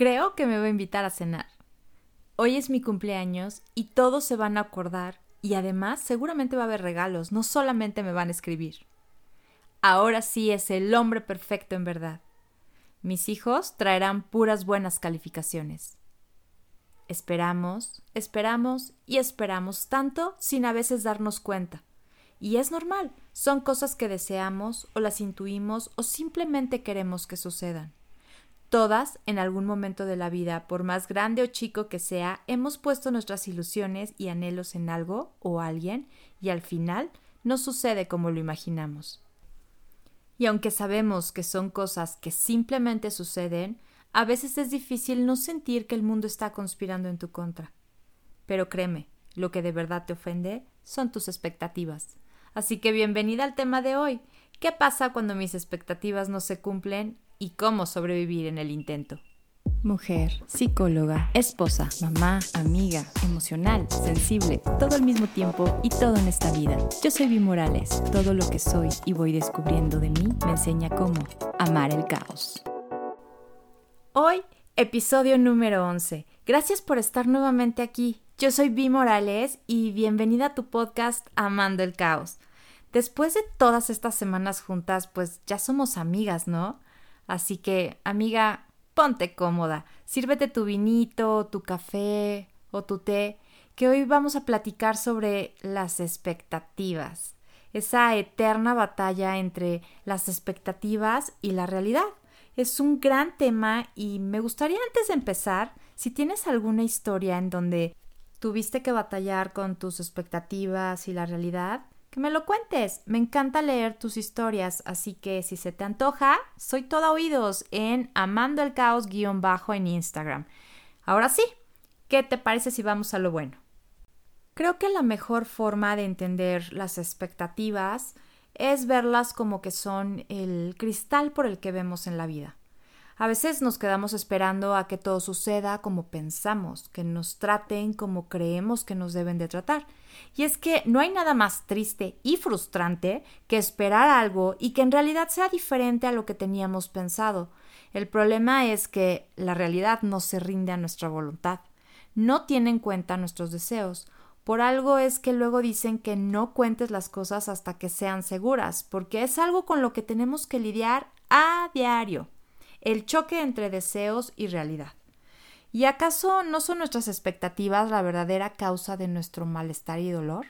Creo que me va a invitar a cenar. Hoy es mi cumpleaños y todos se van a acordar y además seguramente va a haber regalos, no solamente me van a escribir. Ahora sí es el hombre perfecto en verdad. Mis hijos traerán puras buenas calificaciones. Esperamos, esperamos y esperamos tanto sin a veces darnos cuenta. Y es normal, son cosas que deseamos o las intuimos o simplemente queremos que sucedan. Todas, en algún momento de la vida, por más grande o chico que sea, hemos puesto nuestras ilusiones y anhelos en algo o alguien y al final no sucede como lo imaginamos. Y aunque sabemos que son cosas que simplemente suceden, a veces es difícil no sentir que el mundo está conspirando en tu contra. Pero créeme, lo que de verdad te ofende son tus expectativas. Así que bienvenida al tema de hoy. ¿Qué pasa cuando mis expectativas no se cumplen y cómo sobrevivir en el intento? Mujer, psicóloga, esposa, mamá, amiga, emocional, sensible, todo al mismo tiempo y todo en esta vida. Yo soy Vi Morales. Todo lo que soy y voy descubriendo de mí me enseña cómo amar el caos. Hoy, episodio número 11. Gracias por estar nuevamente aquí. Yo soy Vi Morales y bienvenida a tu podcast Amando el Caos. Después de todas estas semanas juntas, pues ya somos amigas, ¿no? Así que, amiga, ponte cómoda, sírvete tu vinito, tu café o tu té, que hoy vamos a platicar sobre las expectativas, esa eterna batalla entre las expectativas y la realidad. Es un gran tema y me gustaría antes de empezar, si tienes alguna historia en donde tuviste que batallar con tus expectativas y la realidad, que me lo cuentes. Me encanta leer tus historias, así que si se te antoja, soy toda oídos en Amando el Caos guion bajo en Instagram. Ahora sí, ¿qué te parece si vamos a lo bueno? Creo que la mejor forma de entender las expectativas es verlas como que son el cristal por el que vemos en la vida. A veces nos quedamos esperando a que todo suceda como pensamos, que nos traten como creemos que nos deben de tratar. Y es que no hay nada más triste y frustrante que esperar algo y que en realidad sea diferente a lo que teníamos pensado. El problema es que la realidad no se rinde a nuestra voluntad, no tiene en cuenta nuestros deseos, por algo es que luego dicen que no cuentes las cosas hasta que sean seguras, porque es algo con lo que tenemos que lidiar a diario, el choque entre deseos y realidad. ¿Y acaso no son nuestras expectativas la verdadera causa de nuestro malestar y dolor?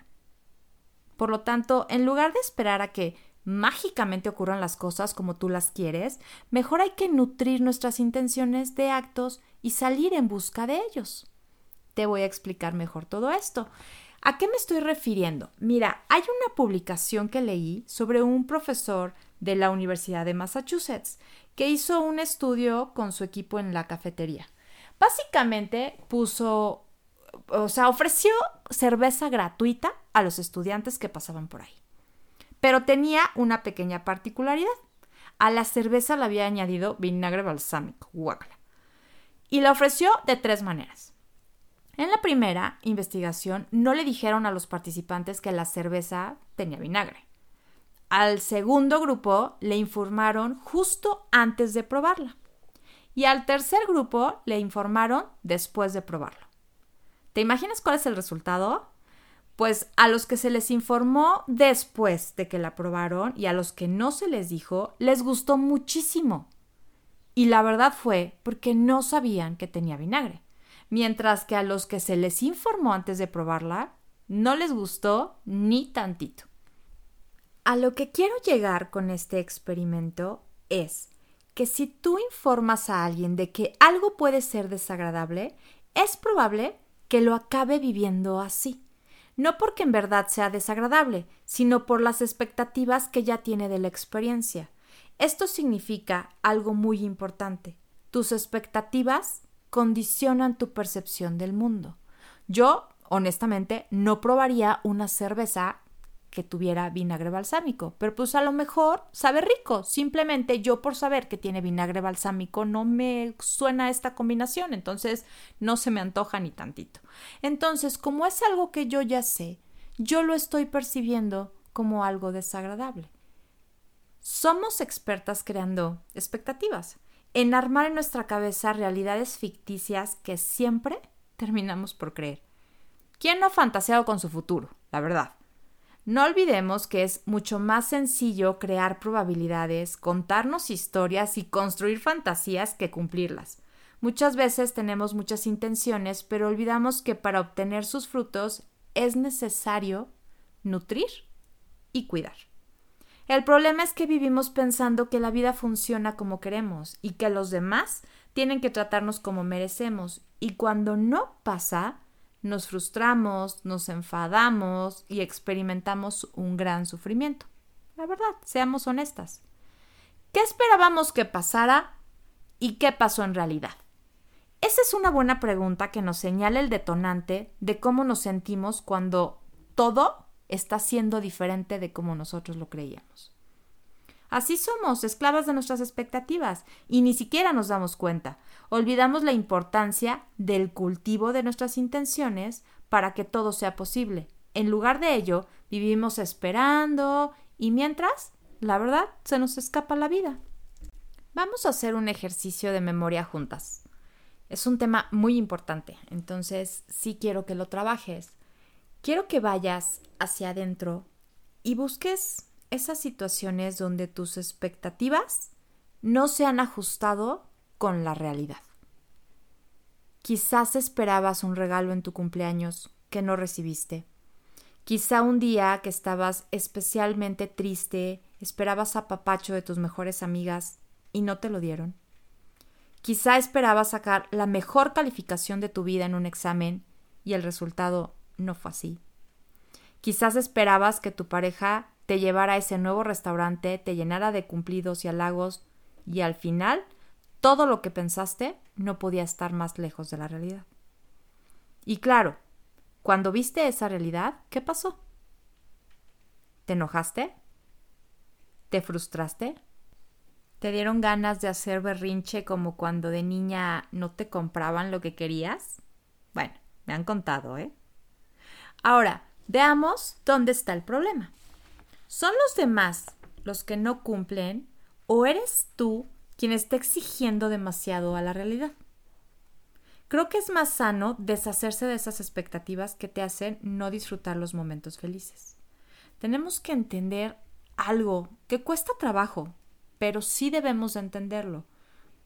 Por lo tanto, en lugar de esperar a que mágicamente ocurran las cosas como tú las quieres, mejor hay que nutrir nuestras intenciones de actos y salir en busca de ellos te voy a explicar mejor todo esto. ¿A qué me estoy refiriendo? Mira, hay una publicación que leí sobre un profesor de la Universidad de Massachusetts que hizo un estudio con su equipo en la cafetería. Básicamente puso, o sea, ofreció cerveza gratuita a los estudiantes que pasaban por ahí. Pero tenía una pequeña particularidad. A la cerveza le había añadido vinagre balsámico, guácala. Y la ofreció de tres maneras. En la primera investigación no le dijeron a los participantes que la cerveza tenía vinagre. Al segundo grupo le informaron justo antes de probarla. Y al tercer grupo le informaron después de probarlo. ¿Te imaginas cuál es el resultado? Pues a los que se les informó después de que la probaron y a los que no se les dijo, les gustó muchísimo. Y la verdad fue porque no sabían que tenía vinagre mientras que a los que se les informó antes de probarla no les gustó ni tantito. A lo que quiero llegar con este experimento es que si tú informas a alguien de que algo puede ser desagradable, es probable que lo acabe viviendo así. No porque en verdad sea desagradable, sino por las expectativas que ya tiene de la experiencia. Esto significa algo muy importante. Tus expectativas condicionan tu percepción del mundo. Yo, honestamente, no probaría una cerveza que tuviera vinagre balsámico, pero pues a lo mejor sabe rico. Simplemente yo por saber que tiene vinagre balsámico no me suena esta combinación, entonces no se me antoja ni tantito. Entonces, como es algo que yo ya sé, yo lo estoy percibiendo como algo desagradable. Somos expertas creando expectativas en armar en nuestra cabeza realidades ficticias que siempre terminamos por creer. ¿Quién no ha fantaseado con su futuro? La verdad. No olvidemos que es mucho más sencillo crear probabilidades, contarnos historias y construir fantasías que cumplirlas. Muchas veces tenemos muchas intenciones, pero olvidamos que para obtener sus frutos es necesario nutrir y cuidar. El problema es que vivimos pensando que la vida funciona como queremos y que los demás tienen que tratarnos como merecemos y cuando no pasa, nos frustramos, nos enfadamos y experimentamos un gran sufrimiento. La verdad, seamos honestas. ¿Qué esperábamos que pasara y qué pasó en realidad? Esa es una buena pregunta que nos señala el detonante de cómo nos sentimos cuando todo está siendo diferente de como nosotros lo creíamos. Así somos, esclavas de nuestras expectativas, y ni siquiera nos damos cuenta. Olvidamos la importancia del cultivo de nuestras intenciones para que todo sea posible. En lugar de ello, vivimos esperando y mientras, la verdad, se nos escapa la vida. Vamos a hacer un ejercicio de memoria juntas. Es un tema muy importante, entonces sí quiero que lo trabajes. Quiero que vayas hacia adentro y busques esas situaciones donde tus expectativas no se han ajustado con la realidad. Quizás esperabas un regalo en tu cumpleaños que no recibiste. Quizá un día que estabas especialmente triste, esperabas a papacho de tus mejores amigas y no te lo dieron. Quizá esperabas sacar la mejor calificación de tu vida en un examen y el resultado no fue así. Quizás esperabas que tu pareja te llevara a ese nuevo restaurante, te llenara de cumplidos y halagos, y al final todo lo que pensaste no podía estar más lejos de la realidad. Y claro, cuando viste esa realidad, ¿qué pasó? ¿Te enojaste? ¿Te frustraste? ¿Te dieron ganas de hacer berrinche como cuando de niña no te compraban lo que querías? Bueno, me han contado, ¿eh? Ahora, veamos dónde está el problema. ¿Son los demás los que no cumplen o eres tú quien está exigiendo demasiado a la realidad? Creo que es más sano deshacerse de esas expectativas que te hacen no disfrutar los momentos felices. Tenemos que entender algo que cuesta trabajo, pero sí debemos entenderlo.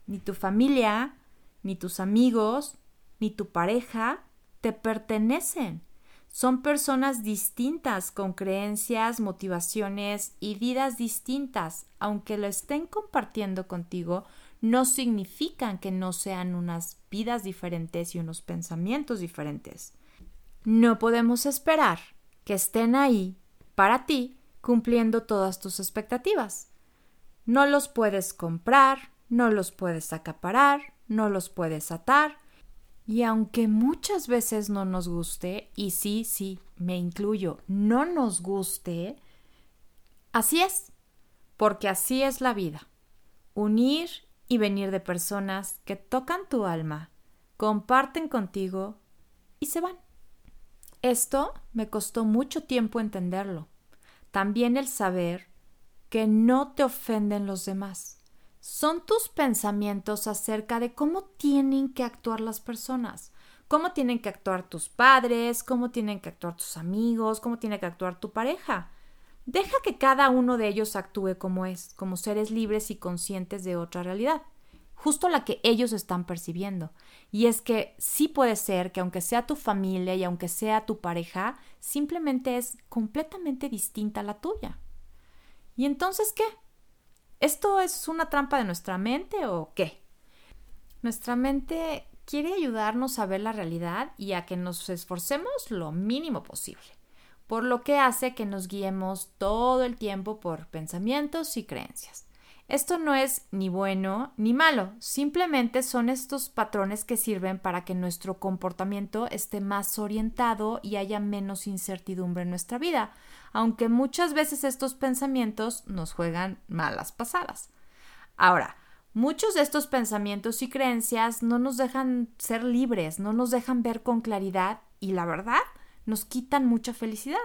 Ni tu familia, ni tus amigos, ni tu pareja te pertenecen. Son personas distintas, con creencias, motivaciones y vidas distintas. Aunque lo estén compartiendo contigo, no significan que no sean unas vidas diferentes y unos pensamientos diferentes. No podemos esperar que estén ahí para ti cumpliendo todas tus expectativas. No los puedes comprar, no los puedes acaparar, no los puedes atar, y aunque muchas veces no nos guste, y sí, sí, me incluyo, no nos guste, así es, porque así es la vida. Unir y venir de personas que tocan tu alma, comparten contigo y se van. Esto me costó mucho tiempo entenderlo. También el saber que no te ofenden los demás son tus pensamientos acerca de cómo tienen que actuar las personas, cómo tienen que actuar tus padres, cómo tienen que actuar tus amigos, cómo tiene que actuar tu pareja. Deja que cada uno de ellos actúe como es, como seres libres y conscientes de otra realidad, justo la que ellos están percibiendo. Y es que sí puede ser que aunque sea tu familia y aunque sea tu pareja, simplemente es completamente distinta a la tuya. ¿Y entonces qué? ¿Esto es una trampa de nuestra mente o qué? Nuestra mente quiere ayudarnos a ver la realidad y a que nos esforcemos lo mínimo posible, por lo que hace que nos guiemos todo el tiempo por pensamientos y creencias. Esto no es ni bueno ni malo, simplemente son estos patrones que sirven para que nuestro comportamiento esté más orientado y haya menos incertidumbre en nuestra vida, aunque muchas veces estos pensamientos nos juegan malas pasadas. Ahora, muchos de estos pensamientos y creencias no nos dejan ser libres, no nos dejan ver con claridad y la verdad nos quitan mucha felicidad.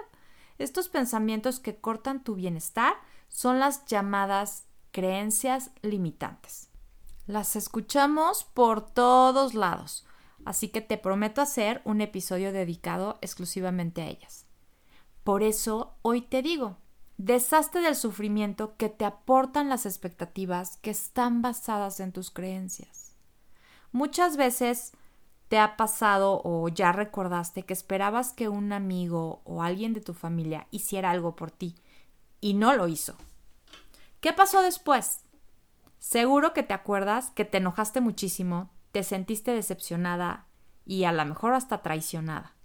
Estos pensamientos que cortan tu bienestar son las llamadas creencias limitantes. Las escuchamos por todos lados, así que te prometo hacer un episodio dedicado exclusivamente a ellas. Por eso hoy te digo, deshazte del sufrimiento que te aportan las expectativas que están basadas en tus creencias. Muchas veces te ha pasado o ya recordaste que esperabas que un amigo o alguien de tu familia hiciera algo por ti y no lo hizo. ¿Qué pasó después? Seguro que te acuerdas que te enojaste muchísimo, te sentiste decepcionada y a lo mejor hasta traicionada.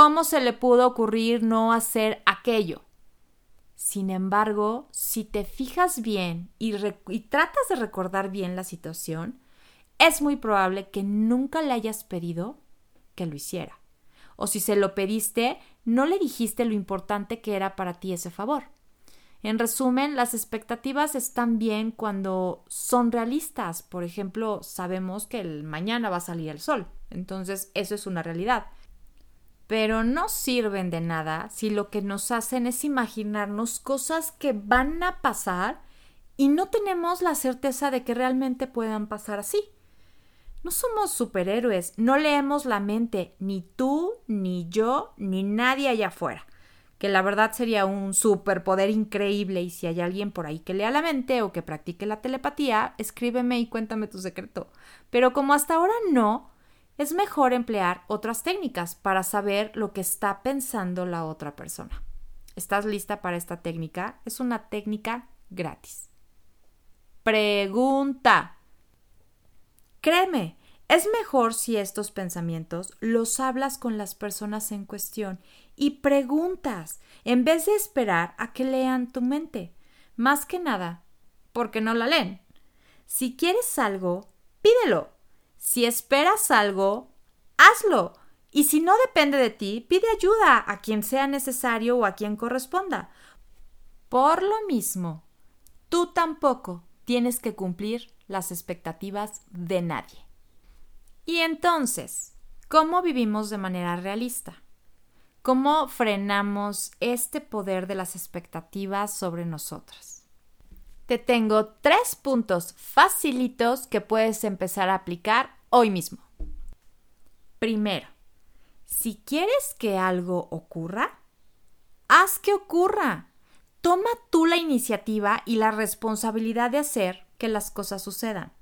¿Cómo se le pudo ocurrir no hacer aquello? Sin embargo, si te fijas bien y, tratas de recordar bien la situación, es muy probable que nunca le hayas pedido que lo hiciera. O si se lo pediste, no le dijiste lo importante que era para ti ese favor. En resumen, las expectativas están bien cuando son realistas. Por ejemplo, sabemos que el mañana va a salir el sol. Entonces, eso es una realidad. Pero no sirven de nada si lo que nos hacen es imaginarnos cosas que van a pasar y no tenemos la certeza de que realmente puedan pasar así. No somos superhéroes, no leemos la mente, ni tú, ni yo, ni nadie allá afuera que la verdad sería un superpoder increíble y si hay alguien por ahí que lea la mente o que practique la telepatía, escríbeme y cuéntame tu secreto. Pero como hasta ahora no, es mejor emplear otras técnicas para saber lo que está pensando la otra persona. ¿Estás lista para esta técnica? Es una técnica gratis. Pregunta. Créeme, es mejor si estos pensamientos los hablas con las personas en cuestión y preguntas en vez de esperar a que lean tu mente. Más que nada, porque no la leen. Si quieres algo, pídelo. Si esperas algo, hazlo. Y si no depende de ti, pide ayuda a quien sea necesario o a quien corresponda. Por lo mismo, tú tampoco tienes que cumplir las expectativas de nadie. Y entonces, ¿cómo vivimos de manera realista? ¿Cómo frenamos este poder de las expectativas sobre nosotras? Te tengo tres puntos facilitos que puedes empezar a aplicar hoy mismo. Primero, si quieres que algo ocurra, haz que ocurra. Toma tú la iniciativa y la responsabilidad de hacer que las cosas sucedan.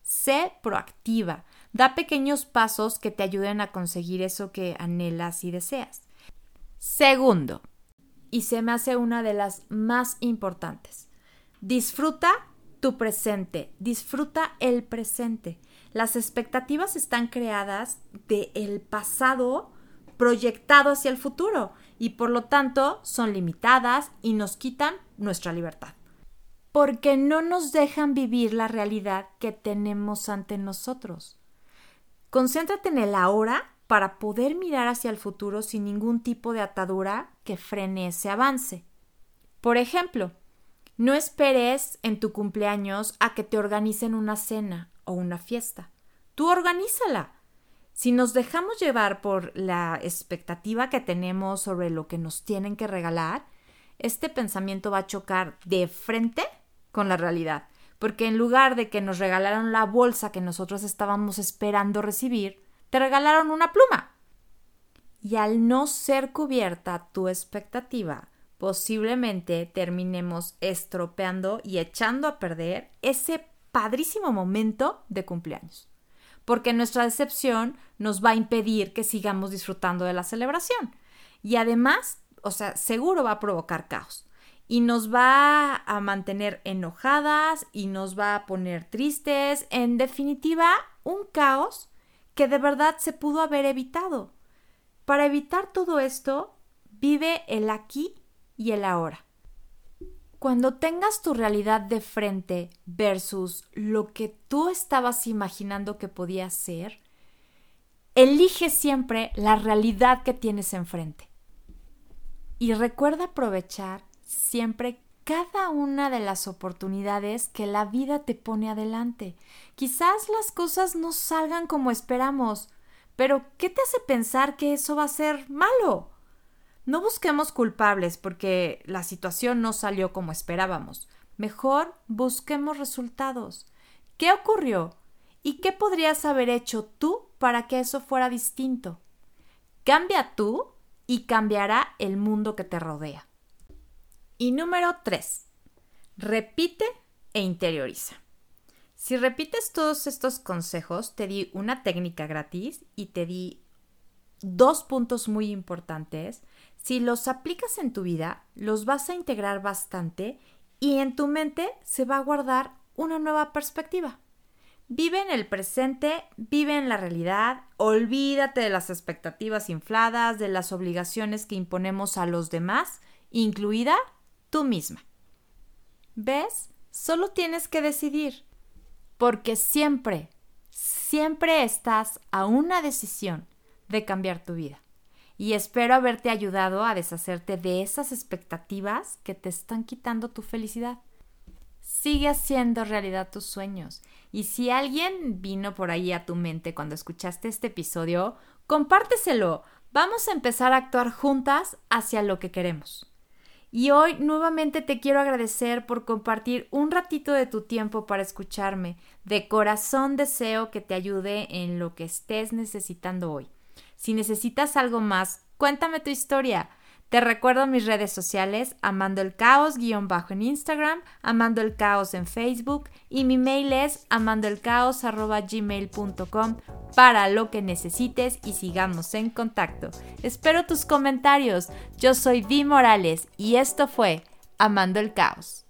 Sé proactiva. Da pequeños pasos que te ayuden a conseguir eso que anhelas y deseas. Segundo, y se me hace una de las más importantes, disfruta tu presente, disfruta el presente. Las expectativas están creadas del el pasado proyectado hacia el futuro y por lo tanto son limitadas y nos quitan nuestra libertad. Porque no nos dejan vivir la realidad que tenemos ante nosotros. Concéntrate en el ahora para poder mirar hacia el futuro sin ningún tipo de atadura que frene ese avance. Por ejemplo, no esperes en tu cumpleaños a que te organicen una cena o una fiesta. Tú organízala. Si nos dejamos llevar por la expectativa que tenemos sobre lo que nos tienen que regalar, este pensamiento va a chocar de frente con la realidad porque en lugar de que nos regalaron la bolsa que nosotros estábamos esperando recibir, te regalaron una pluma. Y al no ser cubierta tu expectativa, posiblemente terminemos estropeando y echando a perder ese padrísimo momento de cumpleaños. Porque nuestra decepción nos va a impedir que sigamos disfrutando de la celebración. Y además, o sea, seguro va a provocar caos y nos va a mantener enojadas y nos va a poner tristes. En definitiva, un caos que de verdad se pudo haber evitado. Para evitar todo esto, vive el aquí y el ahora. Cuando tengas tu realidad de frente versus lo que tú estabas imaginando que podía ser, elige siempre la realidad que tienes enfrente. Y recuerda aprovechar siempre cada una de las oportunidades que la vida te pone adelante. Quizás las cosas no salgan como esperamos, pero ¿qué te hace pensar que eso va a ser malo? No busquemos culpables porque la situación no salió como esperábamos. Mejor busquemos resultados. ¿Qué ocurrió? ¿Y qué podrías haber hecho tú para que eso fuera distinto? Cambia tú y cambiará el mundo que te rodea. Y número 3. Repite e interioriza. Si repites todos estos consejos, te di una técnica gratis y te di dos puntos muy importantes. Si los aplicas en tu vida, los vas a integrar bastante y en tu mente se va a guardar una nueva perspectiva. Vive en el presente, vive en la realidad, olvídate de las expectativas infladas, de las obligaciones que imponemos a los demás, incluida tú misma. ¿Ves? Solo tienes que decidir, porque siempre, siempre estás a una decisión de cambiar tu vida. Y espero haberte ayudado a deshacerte de esas expectativas que te están quitando tu felicidad. Sigue haciendo realidad tus sueños. Y si alguien vino por ahí a tu mente cuando escuchaste este episodio, compárteselo. Vamos a empezar a actuar juntas hacia lo que queremos. Y hoy nuevamente te quiero agradecer por compartir un ratito de tu tiempo para escucharme. De corazón deseo que te ayude en lo que estés necesitando hoy. Si necesitas algo más, cuéntame tu historia. Te recuerdo mis redes sociales, Amando el Caos, guion bajo en Instagram, Amando el Caos en Facebook y mi mail es amandoelcaos.gmail.com para lo que necesites y sigamos en contacto. Espero tus comentarios. Yo soy Vi Morales y esto fue Amando el Caos.